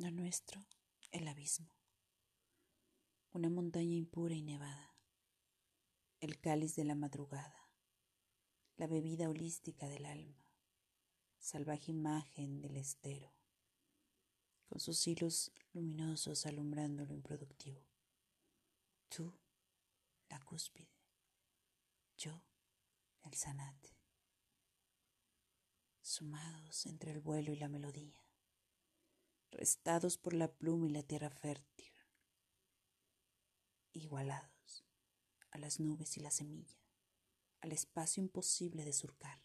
Lo nuestro, el abismo. Una montaña impura y nevada. El cáliz de la madrugada. La bebida holística del alma. Salvaje imagen del estero. Con sus hilos luminosos alumbrando lo improductivo. Tú, la cúspide. Yo, el sanate. Sumados entre el vuelo y la melodía restados por la pluma y la tierra fértil, igualados a las nubes y la semilla, al espacio imposible de surcar.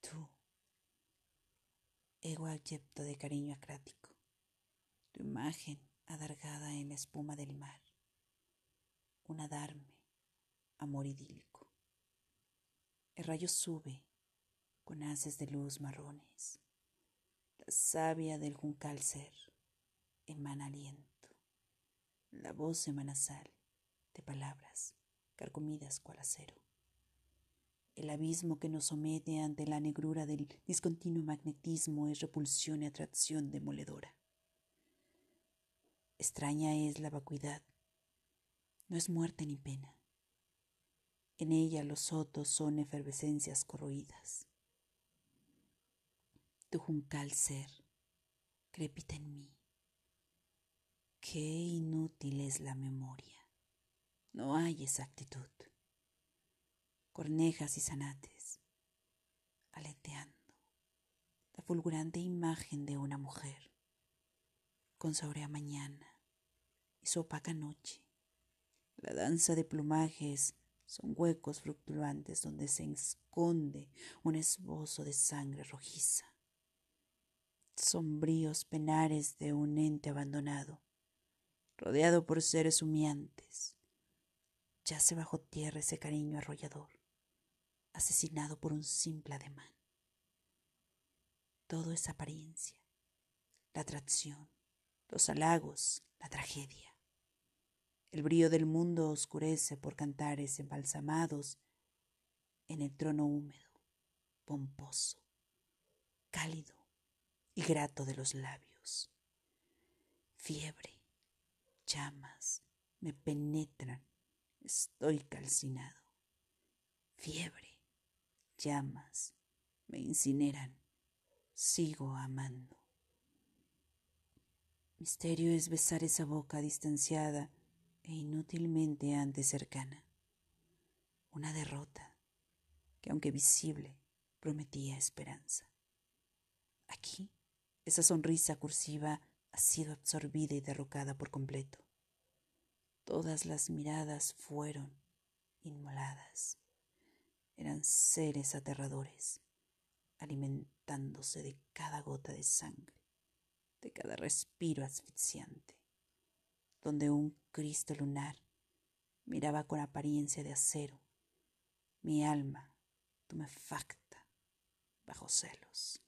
Tú, ego abyecto de cariño acrático, tu imagen adargada en la espuma del mar, un adarme, amor idílico. El rayo sube con haces de luz marrones savia del juncal ser emana aliento. La voz emana sal de palabras carcomidas cual acero. El abismo que nos somete ante la negrura del discontinuo magnetismo es repulsión y atracción demoledora. Extraña es la vacuidad, no es muerte ni pena. En ella los sotos son efervescencias corroídas tu juncal ser crepita en mí. Qué inútil es la memoria. No hay exactitud. Cornejas y zanates, aleteando, la fulgurante imagen de una mujer, con saurea mañana y su opaca noche. La danza de plumajes son huecos fluctuantes donde se esconde un esbozo de sangre rojiza sombríos penares de un ente abandonado, rodeado por seres humeantes. Yace bajo tierra ese cariño arrollador, asesinado por un simple ademán. Todo es apariencia, la atracción, los halagos, la tragedia. El brío del mundo oscurece por cantares embalsamados en el trono húmedo, pomposo, cálido y grato de los labios. Fiebre, llamas, me penetran, estoy calcinado. Fiebre, llamas, me incineran, sigo amando. Misterio es besar esa boca distanciada e inútilmente antes cercana. Una derrota que aunque visible prometía esperanza. Aquí esa sonrisa cursiva ha sido absorbida y derrocada por completo. Todas las miradas fueron inmoladas. Eran seres aterradores, alimentándose de cada gota de sangre, de cada respiro asfixiante, donde un Cristo lunar miraba con apariencia de acero mi alma tumefacta bajo celos.